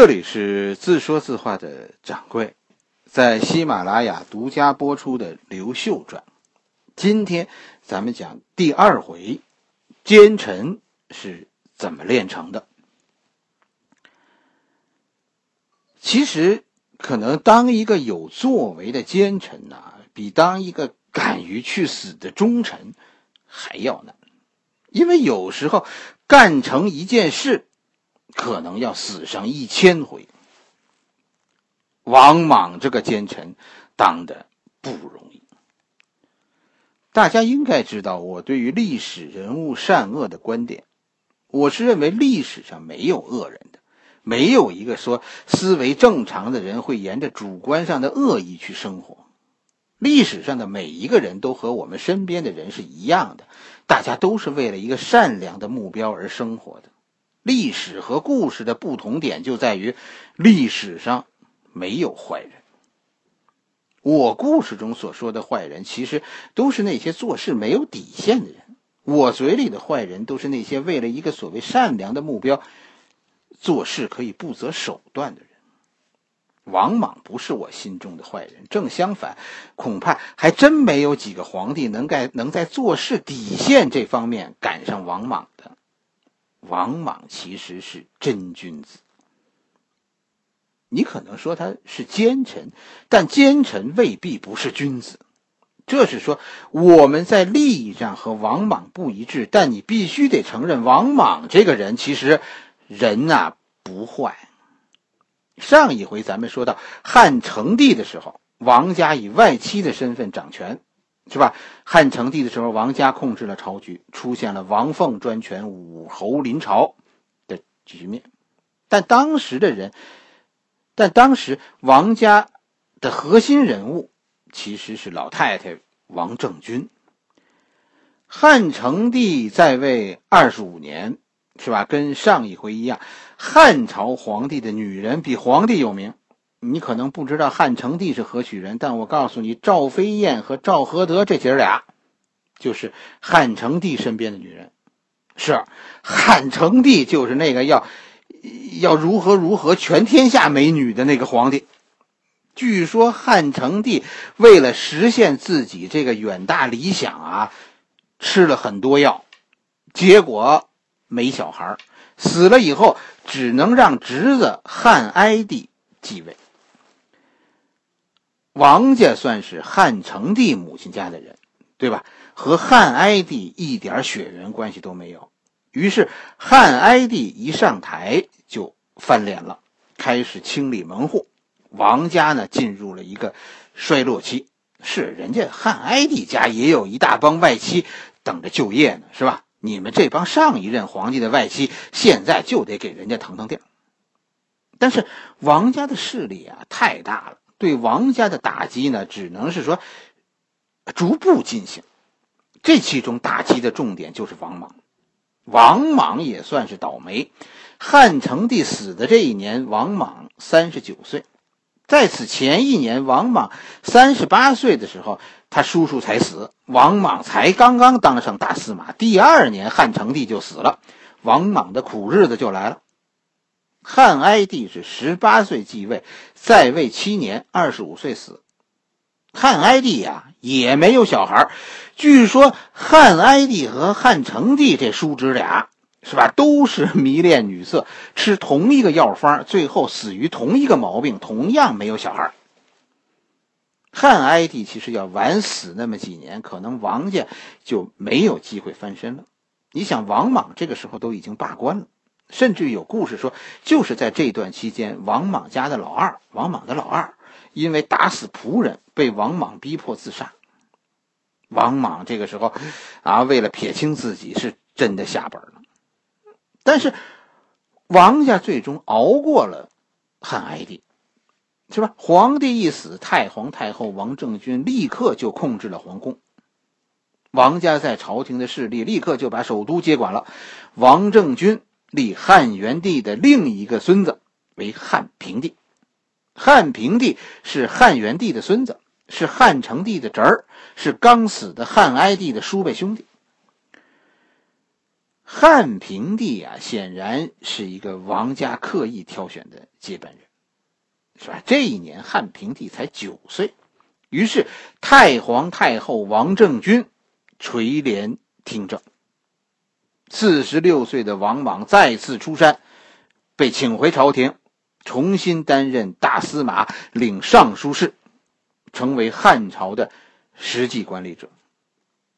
这里是自说自话的掌柜，在喜马拉雅独家播出的《刘秀传》，今天咱们讲第二回，奸臣是怎么炼成的。其实，可能当一个有作为的奸臣呐，比当一个敢于去死的忠臣还要难，因为有时候干成一件事。可能要死上一千回。王莽这个奸臣当的不容易。大家应该知道我对于历史人物善恶的观点，我是认为历史上没有恶人的，没有一个说思维正常的人会沿着主观上的恶意去生活。历史上的每一个人都和我们身边的人是一样的，大家都是为了一个善良的目标而生活的。历史和故事的不同点就在于，历史上没有坏人。我故事中所说的坏人，其实都是那些做事没有底线的人。我嘴里的坏人，都是那些为了一个所谓善良的目标，做事可以不择手段的人。王莽不是我心中的坏人，正相反，恐怕还真没有几个皇帝能在能在做事底线这方面赶上王莽的。王莽其实是真君子。你可能说他是奸臣，但奸臣未必不是君子。这是说我们在利益上和王莽不一致，但你必须得承认，王莽这个人其实人呐不坏。上一回咱们说到汉成帝的时候，王家以外戚的身份掌权。是吧？汉成帝的时候，王家控制了朝局，出现了王凤专权、武侯临朝的局面。但当时的人，但当时王家的核心人物其实是老太太王政君。汉成帝在位二十五年，是吧？跟上一回一样，汉朝皇帝的女人比皇帝有名。你可能不知道汉成帝是何许人，但我告诉你，赵飞燕和赵合德这姐儿俩，就是汉成帝身边的女人。是汉成帝就是那个要要如何如何全天下美女的那个皇帝。据说汉成帝为了实现自己这个远大理想啊，吃了很多药，结果没小孩死了以后只能让侄子汉哀帝继位。王家算是汉成帝母亲家的人，对吧？和汉哀帝一点血缘关系都没有。于是汉哀帝一上台就翻脸了，开始清理门户，王家呢进入了一个衰落期。是人家汉哀帝家也有一大帮外戚等着就业呢，是吧？你们这帮上一任皇帝的外戚，现在就得给人家腾腾地儿。但是王家的势力啊太大了。对王家的打击呢，只能是说逐步进行。这其中打击的重点就是王莽。王莽也算是倒霉。汉成帝死的这一年，王莽三十九岁。在此前一年，王莽三十八岁的时候，他叔叔才死，王莽才刚刚当上大司马。第二年，汉成帝就死了，王莽的苦日子就来了。汉哀帝是十八岁继位，在位七年，二十五岁死。汉哀帝呀也没有小孩据说汉哀帝和汉成帝这叔侄俩是吧，都是迷恋女色，吃同一个药方，最后死于同一个毛病，同样没有小孩汉哀帝其实要晚死那么几年，可能王家就没有机会翻身了。你想，王莽这个时候都已经罢官了。甚至有故事说，就是在这段期间，王莽家的老二，王莽的老二，因为打死仆人，被王莽逼迫自杀。王莽这个时候，啊，为了撇清自己，是真的下本了。但是，王家最终熬过了汉哀帝，是吧？皇帝一死，太皇太后王政君立刻就控制了皇宫，王家在朝廷的势力立刻就把首都接管了。王政君。立汉元帝的另一个孙子为汉平帝，汉平帝是汉元帝的孙子，是汉成帝的侄儿，是刚死的汉哀帝的叔辈兄弟。汉平帝啊，显然是一个王家刻意挑选的接班人，是吧？这一年汉平帝才九岁，于是太皇太后王政君垂帘听政。四十六岁的王莽再次出山，被请回朝廷，重新担任大司马，领尚书事，成为汉朝的实际管理者。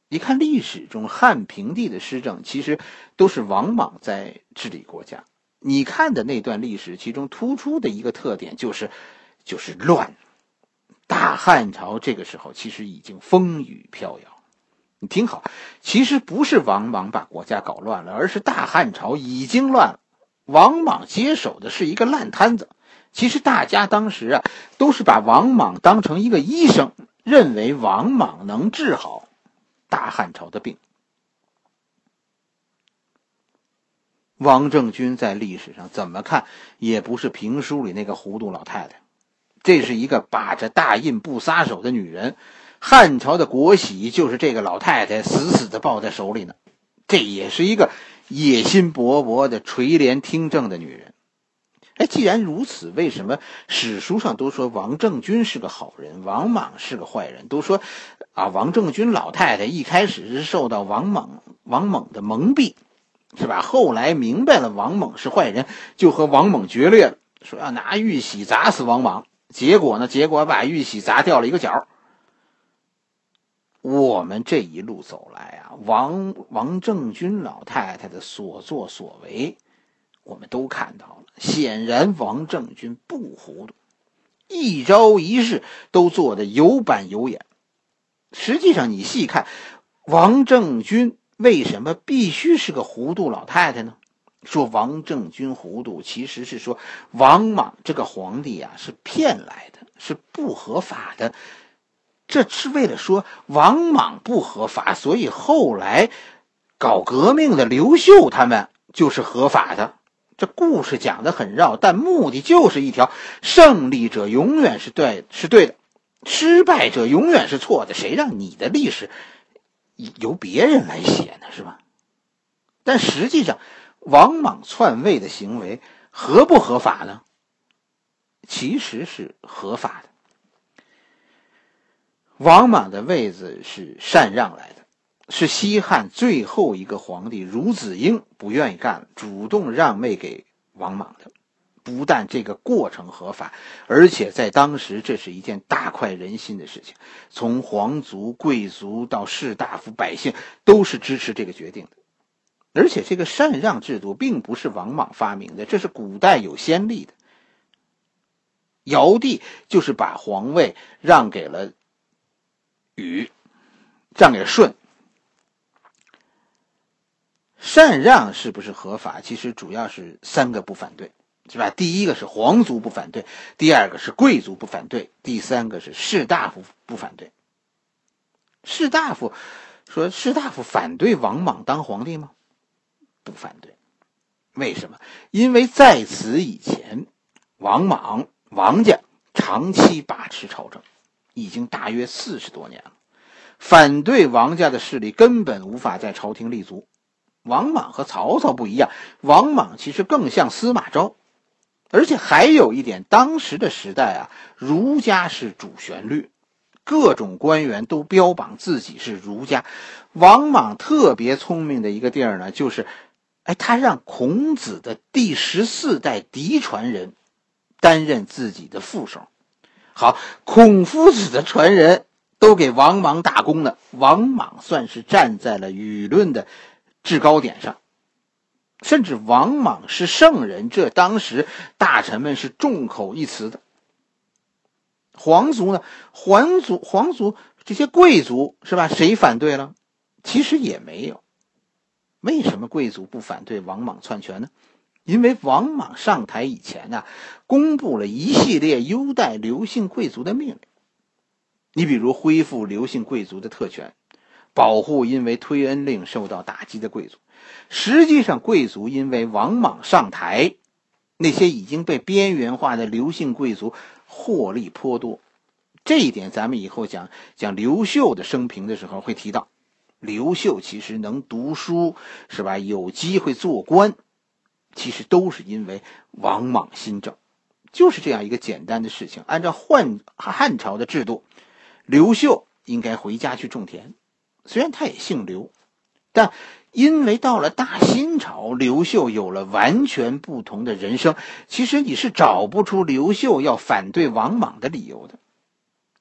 你看历史中汉平帝的施政，其实都是王莽在治理国家。你看的那段历史，其中突出的一个特点就是，就是乱。大汉朝这个时候其实已经风雨飘摇。你听好，其实不是王莽把国家搞乱了，而是大汉朝已经乱了。王莽接手的是一个烂摊子。其实大家当时啊，都是把王莽当成一个医生，认为王莽能治好。大汉朝的病，王政君在历史上怎么看也不是评书里那个糊涂老太太，这是一个把着大印不撒手的女人。汉朝的国玺就是这个老太太死死的抱在手里呢。这也是一个野心勃勃的垂帘听政的女人。哎，既然如此，为什么史书上都说王政君是个好人，王莽是个坏人？都说啊，王政君老太太一开始是受到王莽王猛的蒙蔽，是吧？后来明白了王猛是坏人，就和王猛决裂了，说要拿玉玺砸死王莽。结果呢？结果把玉玺砸掉了一个角。我们这一路走来啊，王王政君老太太的所作所为。我们都看到了，显然王政君不糊涂，一招一式都做得有板有眼。实际上，你细看，王政君为什么必须是个糊涂老太太呢？说王政君糊涂，其实是说王莽这个皇帝啊是骗来的，是不合法的。这是为了说王莽不合法，所以后来搞革命的刘秀他们就是合法的。这故事讲的很绕，但目的就是一条：胜利者永远是对，是对的；失败者永远是错的。谁让你的历史由别人来写呢？是吧？但实际上，王莽篡位的行为合不合法呢？其实是合法的。王莽的位子是禅让来的。是西汉最后一个皇帝孺子婴不愿意干了，主动让位给王莽的。不但这个过程合法，而且在当时这是一件大快人心的事情。从皇族、贵族到士大夫、百姓，都是支持这个决定的。而且这个禅让制度并不是王莽发明的，这是古代有先例的。尧帝就是把皇位让给了禹，让给舜。禅让是不是合法？其实主要是三个不反对，是吧？第一个是皇族不反对，第二个是贵族不反对，第三个是士大夫不反对。士大夫说：“士大夫反对王莽当皇帝吗？”不反对。为什么？因为在此以前，王莽王家长期把持朝政，已经大约四十多年了，反对王家的势力根本无法在朝廷立足。王莽和曹操不一样，王莽其实更像司马昭，而且还有一点，当时的时代啊，儒家是主旋律，各种官员都标榜自己是儒家。王莽特别聪明的一个地儿呢，就是，哎，他让孔子的第十四代嫡传人担任自己的副手。好，孔夫子的传人都给王莽打工了，王莽算是站在了舆论的。制高点上，甚至王莽是圣人，这当时大臣们是众口一词的。皇族呢？皇族、皇族这些贵族是吧？谁反对了？其实也没有。为什么贵族不反对王莽篡权呢？因为王莽上台以前呢，公布了一系列优待刘姓贵族的命令。你比如恢复刘姓贵族的特权。保护因为推恩令受到打击的贵族，实际上贵族因为王莽上台，那些已经被边缘化的刘姓贵族获利颇多。这一点咱们以后讲讲刘秀的生平的时候会提到。刘秀其实能读书，是吧？有机会做官，其实都是因为王莽新政，就是这样一个简单的事情。按照汉汉朝的制度，刘秀应该回家去种田，虽然他也姓刘，但因为到了大新朝，刘秀有了完全不同的人生。其实你是找不出刘秀要反对王莽的理由的。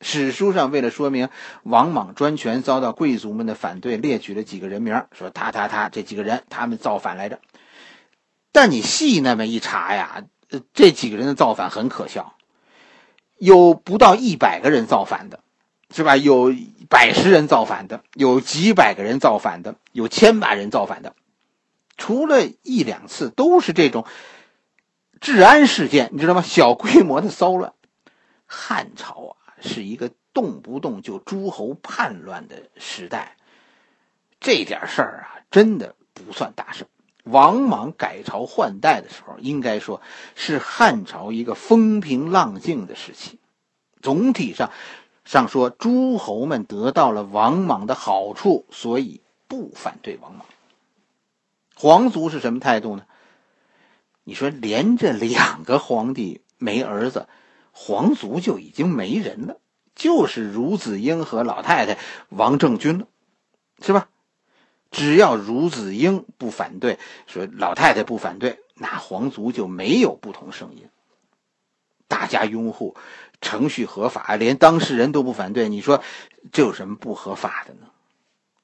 史书上为了说明王莽专权遭到贵族们的反对，列举了几个人名，说他他他这几个人他们造反来着。但你细那么一查呀，这几个人的造反很可笑，有不到一百个人造反的，是吧？有百十人造反的，有几百个人造反的，有千把人造反的，除了一两次都是这种治安事件，你知道吗？小规模的骚乱。汉朝啊。是一个动不动就诸侯叛乱的时代，这点事儿啊，真的不算大事。王莽改朝换代的时候，应该说是汉朝一个风平浪静的时期。总体上上说，诸侯们得到了王莽的好处，所以不反对王莽。皇族是什么态度呢？你说连着两个皇帝没儿子。皇族就已经没人了，就是孺子婴和老太太王政君了，是吧？只要孺子婴不反对，说老太太不反对，那皇族就没有不同声音。大家拥护程序合法，连当事人都不反对，你说这有什么不合法的呢？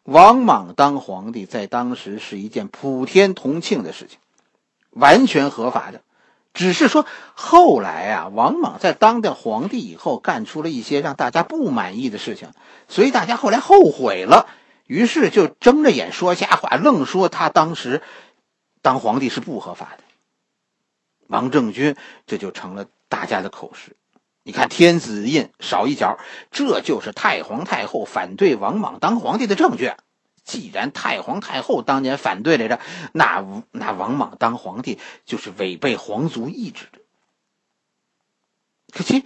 王莽当皇帝在当时是一件普天同庆的事情，完全合法的。只是说，后来啊，王莽在当掉皇帝以后，干出了一些让大家不满意的事情，所以大家后来后悔了，于是就睁着眼说瞎话，愣说他当时当皇帝是不合法的。王政君这就成了大家的口实。你看天子印少一角，这就是太皇太后反对王莽当皇帝的证据。既然太皇太后当年反对来着，那那王莽当皇帝就是违背皇族意志的。可其，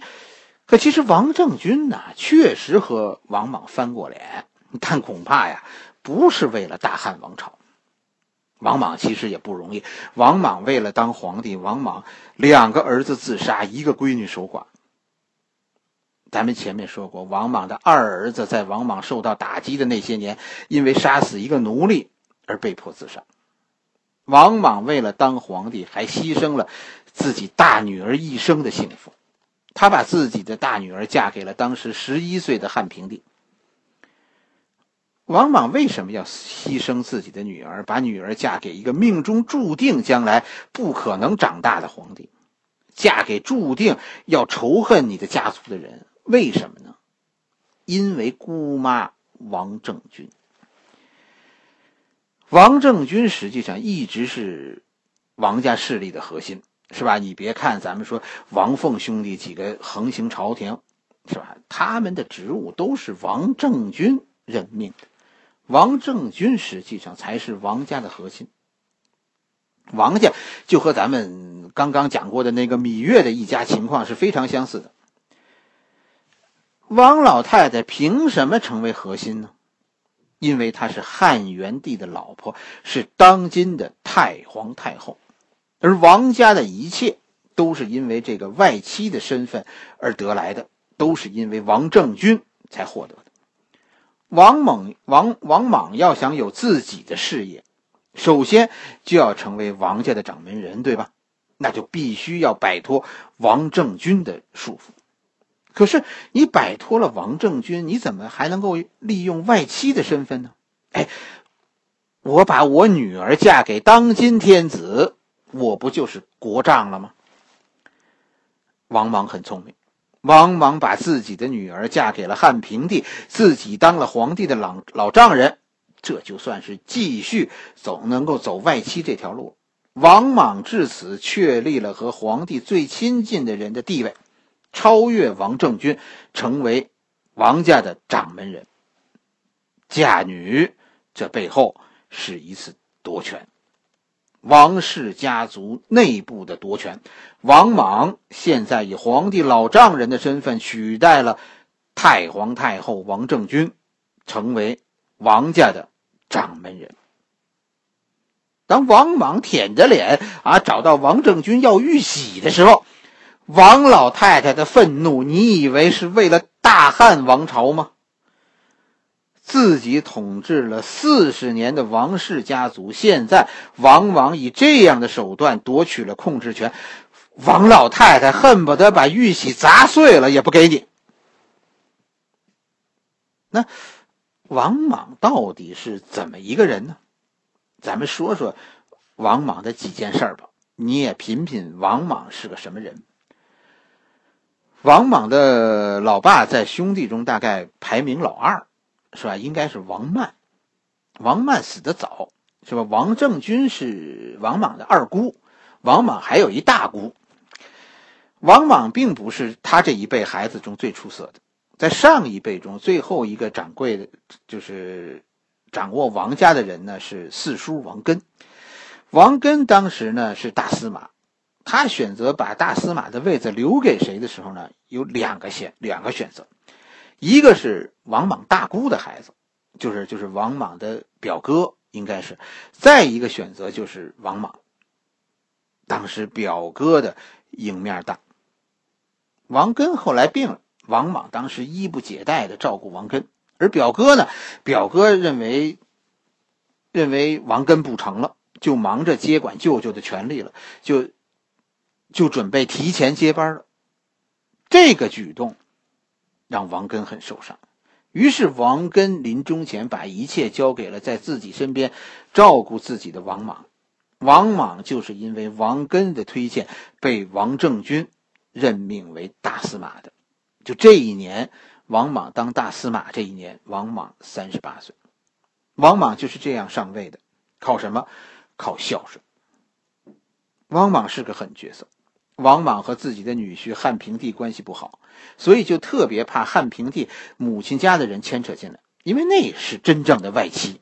可其实王政君呢，确实和王莽翻过脸，但恐怕呀，不是为了大汉王朝。王莽其实也不容易，王莽为了当皇帝，王莽两个儿子自杀，一个闺女守寡。咱们前面说过，王莽的二儿子在王莽受到打击的那些年，因为杀死一个奴隶而被迫自杀。王莽为了当皇帝，还牺牲了自己大女儿一生的幸福。他把自己的大女儿嫁给了当时十一岁的汉平帝。王莽为什么要牺牲自己的女儿，把女儿嫁给一个命中注定将来不可能长大的皇帝？嫁给注定要仇恨你的家族的人？为什么呢？因为姑妈王政君。王政君实际上一直是王家势力的核心，是吧？你别看咱们说王凤兄弟几个横行朝廷，是吧？他们的职务都是王政君任命的，王政君实际上才是王家的核心。王家就和咱们刚刚讲过的那个芈月的一家情况是非常相似的。王老太太凭什么成为核心呢？因为她是汉元帝的老婆，是当今的太皇太后，而王家的一切都是因为这个外戚的身份而得来的，都是因为王政君才获得的。王猛、王王莽要想有自己的事业，首先就要成为王家的掌门人，对吧？那就必须要摆脱王政君的束缚。可是你摆脱了王政君，你怎么还能够利用外戚的身份呢？哎，我把我女儿嫁给当今天子，我不就是国丈了吗？王莽很聪明，王莽把自己的女儿嫁给了汉平帝，自己当了皇帝的老老丈人，这就算是继续走能够走外戚这条路。王莽至此确立了和皇帝最亲近的人的地位。超越王政君，成为王家的掌门人。嫁女，这背后是一次夺权，王氏家族内部的夺权。王莽现在以皇帝老丈人的身份取代了太皇太后王政君，成为王家的掌门人。当王莽舔着脸啊找到王政君要玉玺的时候，王老太太的愤怒，你以为是为了大汉王朝吗？自己统治了四十年的王氏家族，现在王莽以这样的手段夺取了控制权，王老太太恨不得把玉玺砸碎了也不给你。那王莽到底是怎么一个人呢？咱们说说王莽的几件事儿吧，你也品品王莽是个什么人。王莽的老爸在兄弟中大概排名老二，是吧？应该是王曼。王曼死的早，是吧？王政君是王莽的二姑，王莽还有一大姑。王莽并不是他这一辈孩子中最出色的，在上一辈中最后一个掌柜的，就是。掌握王家的人呢是四叔王根，王根当时呢是大司马，他选择把大司马的位子留给谁的时候呢，有两个选两个选择，一个是王莽大姑的孩子，就是就是王莽的表哥，应该是，再一个选择就是王莽。当时表哥的赢面大，王根后来病了，王莽当时衣不解带的照顾王根。而表哥呢？表哥认为，认为王根不成了，就忙着接管舅舅的权利了，就就准备提前接班了。这个举动让王根很受伤，于是王根临终前把一切交给了在自己身边照顾自己的王莽。王莽就是因为王根的推荐被王政君任命为大司马的。就这一年。王莽当大司马这一年，王莽三十八岁。王莽就是这样上位的，靠什么？靠孝顺。王莽是个狠角色。王莽和自己的女婿汉平帝关系不好，所以就特别怕汉平帝母亲家的人牵扯进来，因为那是真正的外戚。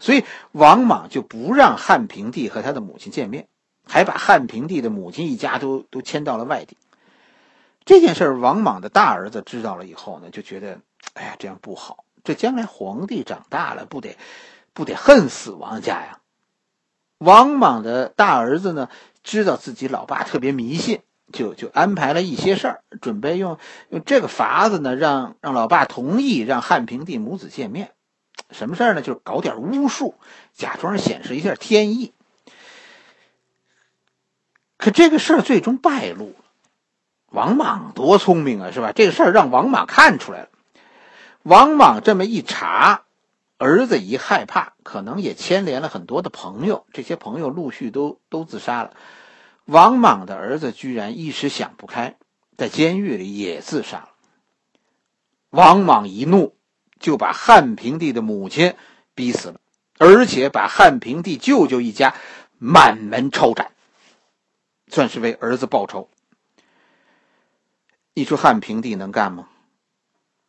所以王莽就不让汉平帝和他的母亲见面，还把汉平帝的母亲一家都都迁到了外地。这件事儿，王莽的大儿子知道了以后呢，就觉得，哎呀，这样不好。这将来皇帝长大了，不得，不得恨死王家呀。王莽的大儿子呢，知道自己老爸特别迷信，就就安排了一些事儿，准备用用这个法子呢，让让老爸同意让汉平帝母子见面。什么事儿呢？就是搞点巫术，假装显示一下天意。可这个事儿最终败露了。王莽多聪明啊，是吧？这个事儿让王莽看出来了。王莽这么一查，儿子一害怕，可能也牵连了很多的朋友，这些朋友陆续都都自杀了。王莽的儿子居然一时想不开，在监狱里也自杀了。王莽一怒，就把汉平帝的母亲逼死了，而且把汉平帝舅舅一家满门抄斩，算是为儿子报仇。你说汉平帝能干吗？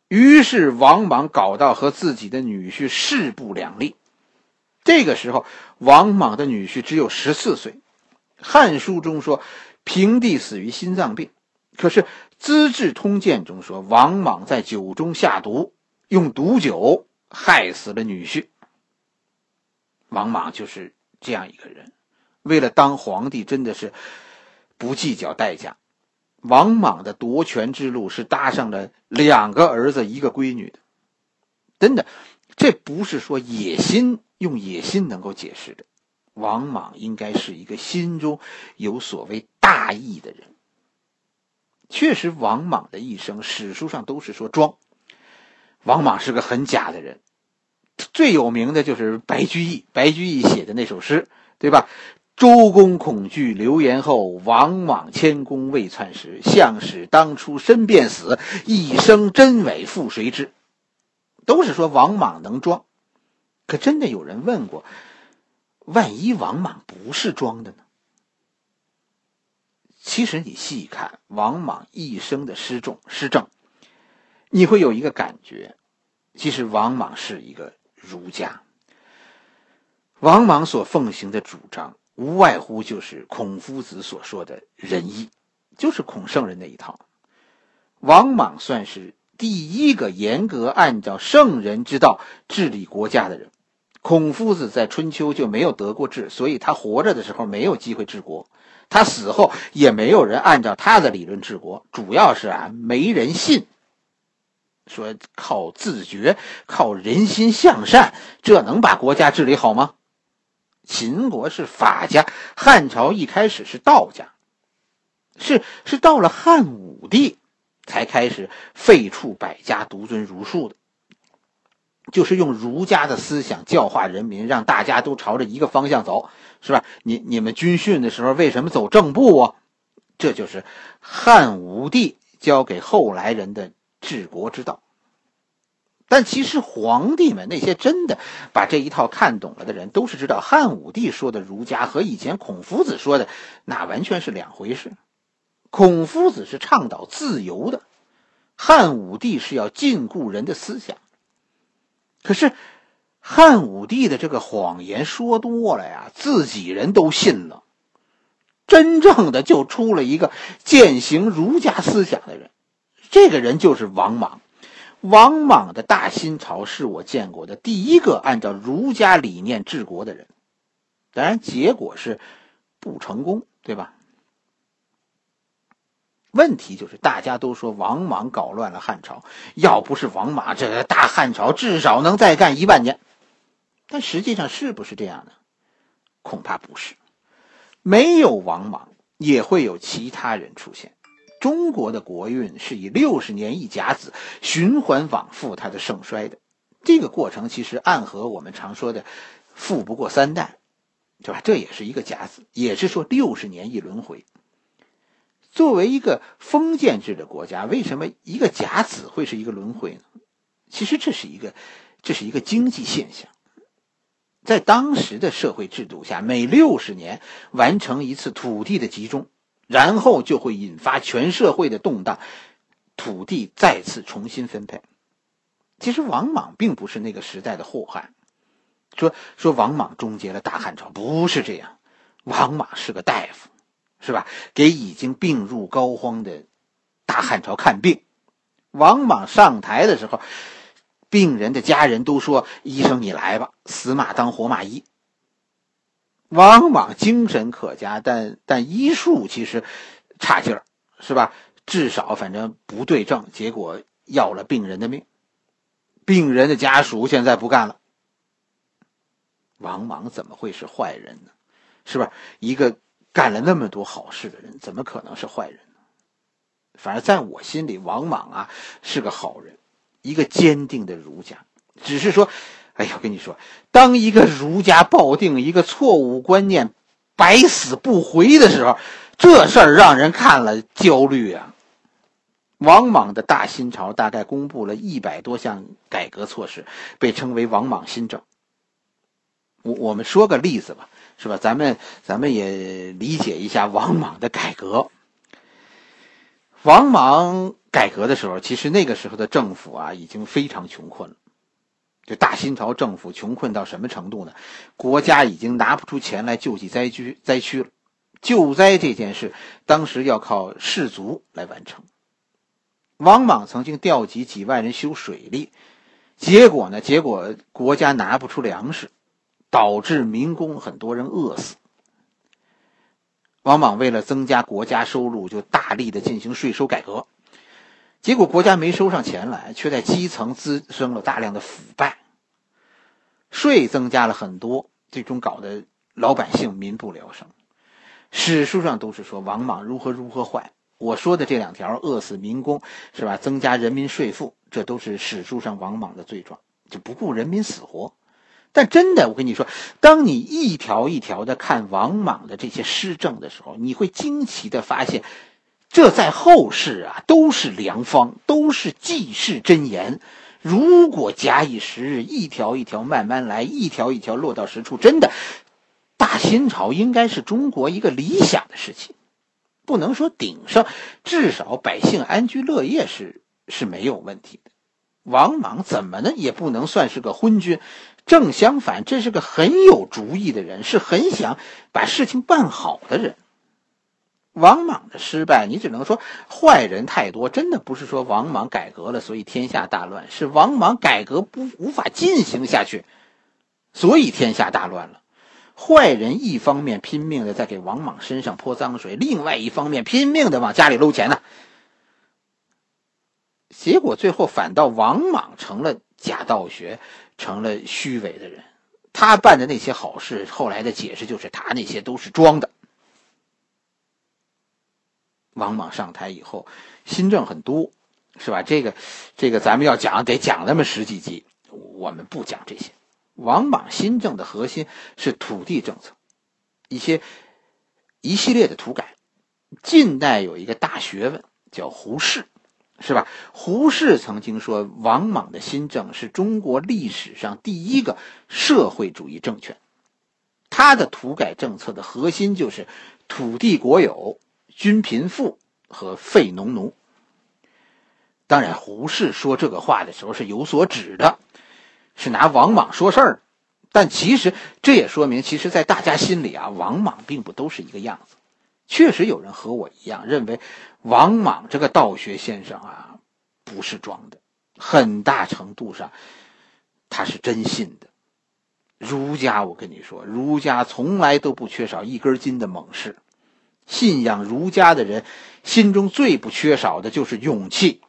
于是王莽搞到和自己的女婿势不两立。这个时候，王莽的女婿只有十四岁。《汉书》中说平帝死于心脏病，可是《资治通鉴》中说王莽在酒中下毒，用毒酒害死了女婿。王莽就是这样一个人，为了当皇帝，真的是不计较代价。王莽的夺权之路是搭上了两个儿子一个闺女的，真的，这不是说野心用野心能够解释的。王莽应该是一个心中有所谓大义的人。确实，王莽的一生史书上都是说装，王莽是个很假的人。最有名的就是白居易，白居易写的那首诗，对吧？周公恐惧流言后，王莽谦恭未篡时。相使当初身便死，一生真伪复谁知？都是说王莽能装，可真的有人问过，万一王莽不是装的呢？其实你细看王莽一生的失重失政，你会有一个感觉，其实王莽是一个儒家。王莽所奉行的主张。无外乎就是孔夫子所说的仁义，就是孔圣人那一套。王莽算是第一个严格按照圣人之道治理国家的人。孔夫子在春秋就没有得过志，所以他活着的时候没有机会治国，他死后也没有人按照他的理论治国，主要是啊没人信。说靠自觉、靠人心向善，这能把国家治理好吗？秦国是法家，汉朝一开始是道家，是是到了汉武帝才开始废黜百家，独尊儒术的。就是用儒家的思想教化人民，让大家都朝着一个方向走，是吧？你你们军训的时候为什么走正步啊？这就是汉武帝教给后来人的治国之道。但其实皇帝们那些真的把这一套看懂了的人，都是知道汉武帝说的儒家和以前孔夫子说的那完全是两回事。孔夫子是倡导自由的，汉武帝是要禁锢人的思想。可是，汉武帝的这个谎言说多了呀，自己人都信了。真正的就出了一个践行儒家思想的人，这个人就是王莽。王莽的大新朝是我见过的第一个按照儒家理念治国的人，当然结果是不成功，对吧？问题就是，大家都说王莽搞乱了汉朝，要不是王莽，这个大汉朝至少能再干一万年。但实际上是不是这样呢？恐怕不是。没有王莽，也会有其他人出现。中国的国运是以六十年一甲子循环往复它的盛衰的，这个过程其实暗合我们常说的“富不过三代”，对吧？这也是一个甲子，也是说六十年一轮回。作为一个封建制的国家，为什么一个甲子会是一个轮回呢？其实这是一个，这是一个经济现象。在当时的社会制度下，每六十年完成一次土地的集中，然后就会引发全社会的动荡，土地再次重新分配。其实王莽并不是那个时代的祸害，说说王莽终结了大汉朝，不是这样。王莽是个大夫。是吧？给已经病入膏肓的大汉朝看病。王莽上台的时候，病人的家人都说：“医生，你来吧，死马当活马医。”往往精神可嘉，但但医术其实差劲儿，是吧？至少反正不对症，结果要了病人的命。病人的家属现在不干了。王莽怎么会是坏人呢？是吧？一个。干了那么多好事的人，怎么可能是坏人呢？反正在我心里，王莽啊是个好人，一个坚定的儒家。只是说，哎呀，我跟你说，当一个儒家抱定一个错误观念，百死不回的时候，这事儿让人看了焦虑啊。王莽的大新朝大概公布了一百多项改革措施，被称为王莽新政。我我们说个例子吧。是吧？咱们咱们也理解一下王莽的改革。王莽改革的时候，其实那个时候的政府啊，已经非常穷困了。就大新朝政府穷困到什么程度呢？国家已经拿不出钱来救济灾区灾区了。救灾这件事，当时要靠士卒来完成。王莽曾经调集几万人修水利，结果呢？结果国家拿不出粮食。导致民工很多人饿死。王莽为了增加国家收入，就大力的进行税收改革，结果国家没收上钱来，却在基层滋生了大量的腐败。税增加了很多，最终搞得老百姓民不聊生。史书上都是说王莽如何如何坏。我说的这两条，饿死民工是吧？增加人民税赋，这都是史书上王莽的罪状，就不顾人民死活。但真的，我跟你说，当你一条一条的看王莽的这些施政的时候，你会惊奇的发现，这在后世啊都是良方，都是济世真言。如果假以时日，一条一条慢慢来，一条一条落到实处，真的，大新朝应该是中国一个理想的事情，不能说顶上，至少百姓安居乐业是是没有问题的。王莽怎么呢，也不能算是个昏君。正相反，这是个很有主意的人，是很想把事情办好的人。王莽的失败，你只能说坏人太多，真的不是说王莽改革了，所以天下大乱，是王莽改革不无法进行下去，所以天下大乱了。坏人一方面拼命的在给王莽身上泼脏水，另外一方面拼命的往家里搂钱呢。结果最后反倒王莽成了假道学，成了虚伪的人。他办的那些好事，后来的解释就是他那些都是装的。王莽上台以后，新政很多，是吧？这个，这个咱们要讲得讲那么十几集，我们不讲这些。王莽新政的核心是土地政策，一些一系列的土改。近代有一个大学问叫胡适，是吧？胡适曾经说，王莽的新政是中国历史上第一个社会主义政权。他的土改政策的核心就是土地国有、均贫富和废农奴。当然，胡适说这个话的时候是有所指的。是拿王莽说事儿，但其实这也说明，其实，在大家心里啊，王莽并不都是一个样子。确实有人和我一样认为，王莽这个道学先生啊，不是装的，很大程度上他是真信的。儒家，我跟你说，儒家从来都不缺少一根筋的猛士。信仰儒家的人心中最不缺少的就是勇气。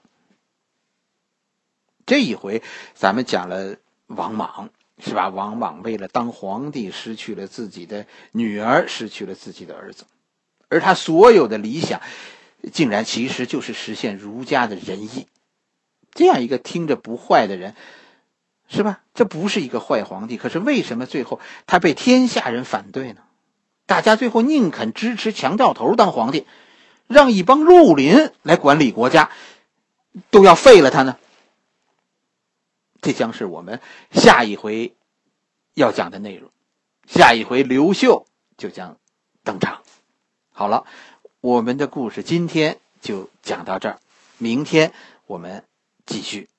这一回，咱们讲了。王莽是吧？王莽为了当皇帝，失去了自己的女儿，失去了自己的儿子，而他所有的理想，竟然其实就是实现儒家的仁义。这样一个听着不坏的人，是吧？这不是一个坏皇帝，可是为什么最后他被天下人反对呢？大家最后宁肯支持强盗头当皇帝，让一帮绿林来管理国家，都要废了他呢？这将是我们下一回要讲的内容。下一回刘秀就将登场。好了，我们的故事今天就讲到这儿，明天我们继续。